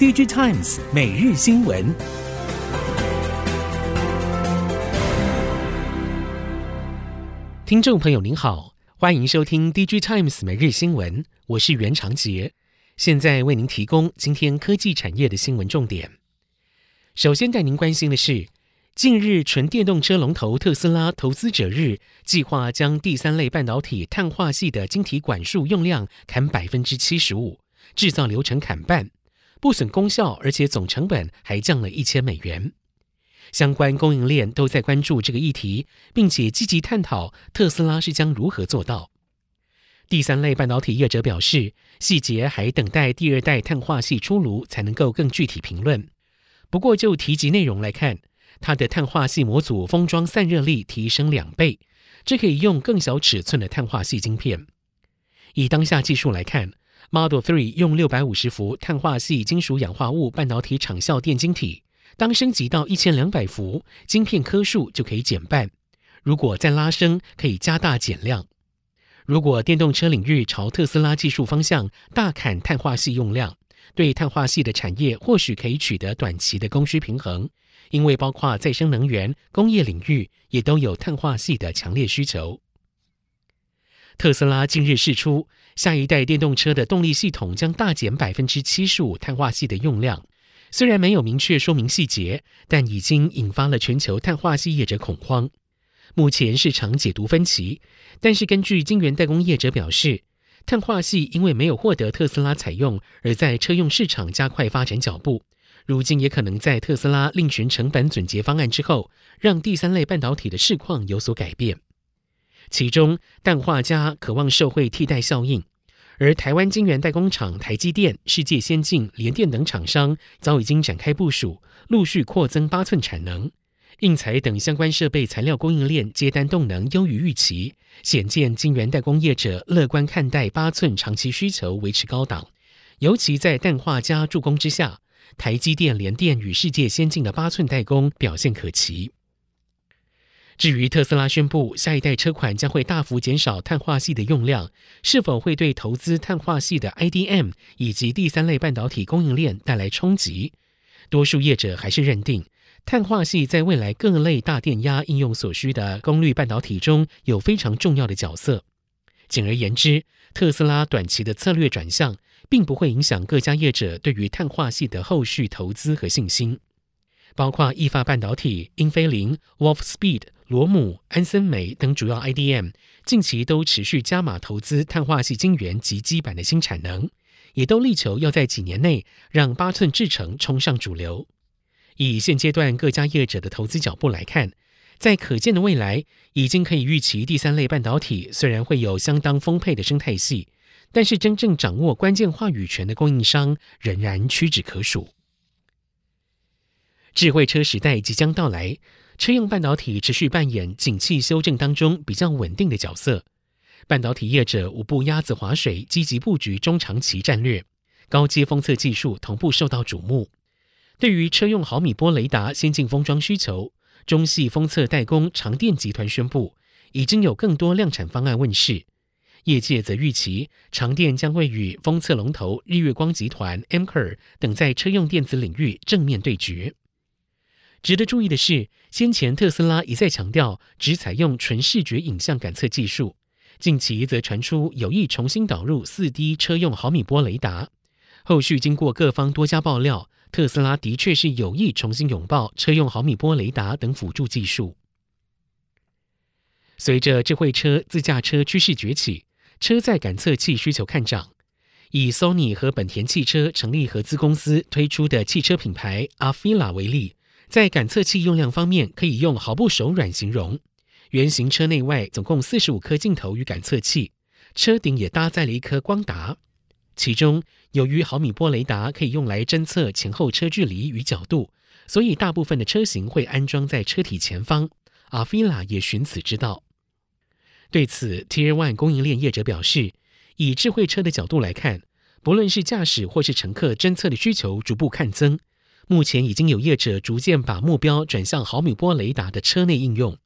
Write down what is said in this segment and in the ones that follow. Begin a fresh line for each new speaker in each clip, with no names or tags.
DG Times 每日新闻，听众朋友您好，欢迎收听 DG Times 每日新闻，我是袁长杰，现在为您提供今天科技产业的新闻重点。首先带您关心的是，近日纯电动车龙头特斯拉投资者日计划将第三类半导体碳化系的晶体管数用量砍百分之七十五，制造流程砍半。不损功效，而且总成本还降了一千美元。相关供应链都在关注这个议题，并且积极探讨特斯拉是将如何做到。第三类半导体业者表示，细节还等待第二代碳化矽出炉才能够更具体评论。不过就提及内容来看，它的碳化矽模组封装散热力提升两倍，这可以用更小尺寸的碳化矽晶片。以当下技术来看，Model Three 用六百五十伏碳化矽金属氧化物半导体场效电晶体，当升级到一千两百伏，晶片颗数就可以减半。如果再拉升，可以加大减量。如果电动车领域朝特斯拉技术方向大砍碳化矽用量，对碳化矽的产业或许可以取得短期的供需平衡，因为包括再生能源、工业领域也都有碳化矽的强烈需求。特斯拉近日释出，下一代电动车的动力系统将大减百分之七十五碳化矽的用量。虽然没有明确说明细节，但已经引发了全球碳化矽业者恐慌。目前市场解读分歧，但是根据晶圆代工业者表示，碳化矽因为没有获得特斯拉采用，而在车用市场加快发展脚步。如今也可能在特斯拉另寻成本撙节方案之后，让第三类半导体的市况有所改变。其中，氮化镓渴望受惠替代效应，而台湾晶圆代工厂台积电、世界先进、联电等厂商早已经展开部署，陆续扩增八寸产能。印材等相关设备材料供应链接单动能优于预期，显见晶圆代工业者乐观看待八寸长期需求维持高档。尤其在氮化镓助攻之下，台积电、联电与世界先进的八寸代工表现可期。至于特斯拉宣布下一代车款将会大幅减少碳化矽的用量，是否会对投资碳化矽的 IDM 以及第三类半导体供应链带来冲击？多数业者还是认定碳化矽在未来各类大电压应用所需的功率半导体中有非常重要的角色。简而言之，特斯拉短期的策略转向，并不会影响各家业者对于碳化矽的后续投资和信心。包括意法半导体、英飞凌、Wolfspeed、罗姆、安森美等主要 IDM，近期都持续加码投资碳化矽晶圆及基板的新产能，也都力求要在几年内让八寸制程冲上主流。以现阶段各家业者的投资脚步来看，在可见的未来，已经可以预期第三类半导体虽然会有相当丰沛的生态系，但是真正掌握关键话语权的供应商仍然屈指可数。智慧车时代即将到来，车用半导体持续扮演景气修正当中比较稳定的角色。半导体业者五步鸭子划水，积极布局中长期战略，高阶封测技术同步受到瞩目。对于车用毫米波雷达先进封装需求，中系封测代工长电集团宣布，已经有更多量产方案问世。业界则预期，长电将会与封测龙头日月光集团、Amkor 等在车用电子领域正面对决。值得注意的是，先前特斯拉一再强调只采用纯视觉影像感测技术，近期则传出有意重新导入四 D 车用毫米波雷达。后续经过各方多家爆料，特斯拉的确是有意重新拥抱车用毫米波雷达等辅助技术。随着智慧车、自驾车趋势崛起，车载感测器需求看涨。以 Sony 和本田汽车成立合资公司推出的汽车品牌 a f i l a 为例。在感测器用量方面，可以用毫不手软形容。原型车内外总共四十五颗镜头与感测器，车顶也搭载了一颗光达。其中，由于毫米波雷达可以用来侦测前后车距离与角度，所以大部分的车型会安装在车体前方。阿菲拉也寻此之道。对此，Tier One 供应链业者表示，以智慧车的角度来看，不论是驾驶或是乘客侦测的需求逐步看增。目前已经有业者逐渐把目标转向毫米波雷达的车内应用，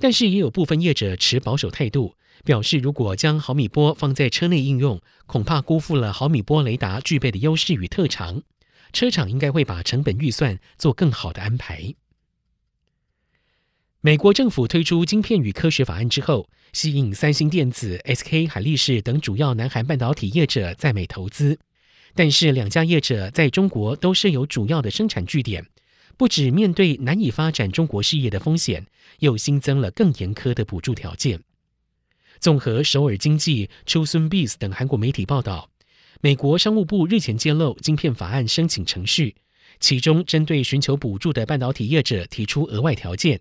但是也有部分业者持保守态度，表示如果将毫米波放在车内应用，恐怕辜负了毫米波雷达具备的优势与特长。车厂应该会把成本预算做更好的安排。美国政府推出晶片与科学法案之后，吸引三星电子、SK 海力士等主要南韩半导体业者在美投资。但是两家业者在中国都设有主要的生产据点，不止面对难以发展中国事业的风险，又新增了更严苛的补助条件。综合首尔经济、Chosun Biz 等韩国媒体报道，美国商务部日前揭露晶片法案申请程序，其中针对寻求补助的半导体业者提出额外条件。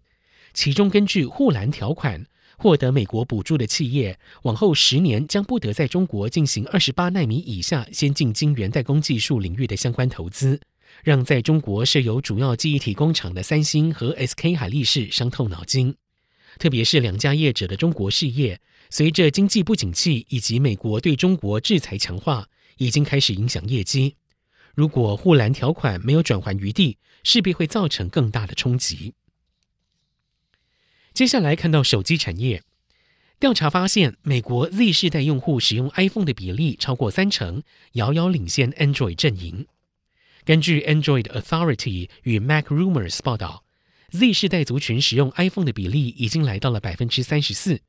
其中，根据护栏条款，获得美国补助的企业，往后十年将不得在中国进行二十八纳米以下先进晶圆代工技术领域的相关投资，让在中国设有主要记忆体工厂的三星和 SK 海力士伤透脑筋。特别是两家业者的中国事业，随着经济不景气以及美国对中国制裁强化，已经开始影响业绩。如果护栏条款没有转圜余地，势必会造成更大的冲击。接下来看到手机产业调查发现，美国 Z 世代用户使用 iPhone 的比例超过三成，遥遥领先 Android 阵营。根据 Android Authority 与 Mac Rumors 报道，Z 世代族群使用 iPhone 的比例已经来到了百分之三十四，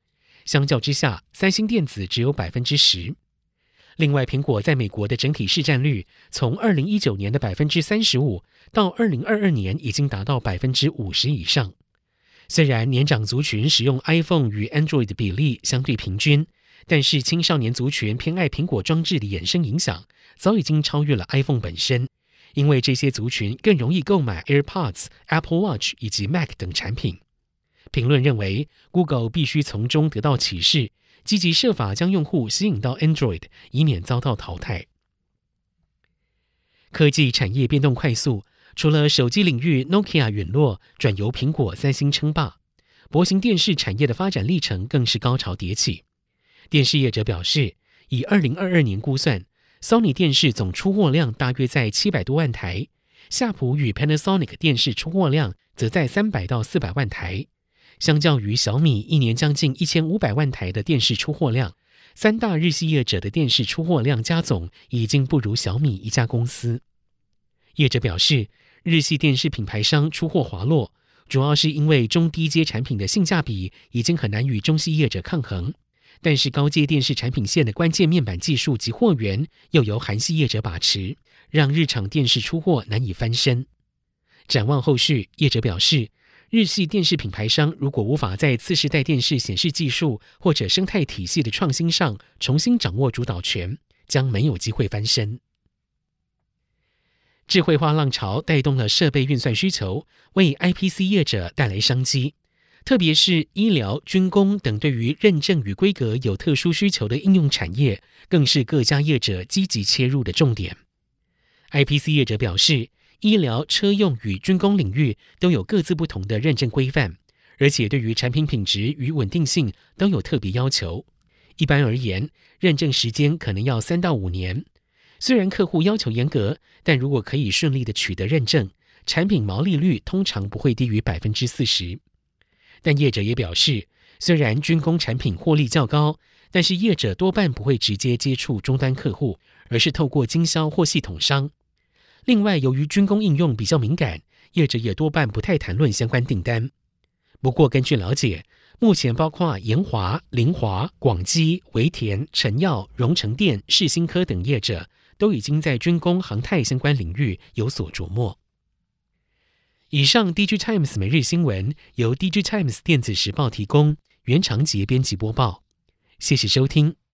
相较之下，三星电子只有百分之十。另外，苹果在美国的整体市占率从二零一九年的百分之三十五，到二零二二年已经达到百分之五十以上。虽然年长族群使用 iPhone 与 Android 的比例相对平均，但是青少年族群偏爱苹果装置的衍生影响，早已经超越了 iPhone 本身。因为这些族群更容易购买 AirPods、Apple Watch 以及 Mac 等产品。评论认为，Google 必须从中得到启示，积极设法将用户吸引到 Android，以免遭到淘汰。科技产业变动快速。除了手机领域，Nokia 陨落，转由苹果、三星称霸，薄型电视产业的发展历程更是高潮迭起。电视业者表示，以二零二二年估算，Sony 电视总出货量大约在七百多万台，夏普与 Panasonic 电视出货量则在三百到四百万台。相较于小米一年将近一千五百万台的电视出货量，三大日系业者的电视出货量加总已经不如小米一家公司。业者表示。日系电视品牌商出货滑落，主要是因为中低阶产品的性价比已经很难与中系业者抗衡。但是高阶电视产品线的关键面板技术及货源又由韩系业者把持，让日厂电视出货难以翻身。展望后续，业者表示，日系电视品牌商如果无法在次世代电视显示技术或者生态体系的创新上重新掌握主导权，将没有机会翻身。智慧化浪潮带动了设备运算需求，为 IPC 业者带来商机。特别是医疗、军工等对于认证与规格有特殊需求的应用产业，更是各家业者积极切入的重点。IPC 业者表示，医疗、车用与军工领域都有各自不同的认证规范，而且对于产品品质与稳定性都有特别要求。一般而言，认证时间可能要三到五年。虽然客户要求严格，但如果可以顺利的取得认证，产品毛利率通常不会低于百分之四十。但业者也表示，虽然军工产品获利较高，但是业者多半不会直接接触终端客户，而是透过经销或系统商。另外，由于军工应用比较敏感，业者也多半不太谈论相关订单。不过，根据了解，目前包括研华、凌华、广基、维田、成耀、荣成电、世新科等业者。都已经在军工、航太相关领域有所琢磨。以上，DG Times 每日新闻由 DG Times 电子时报提供，原长杰编辑播报。谢谢收听。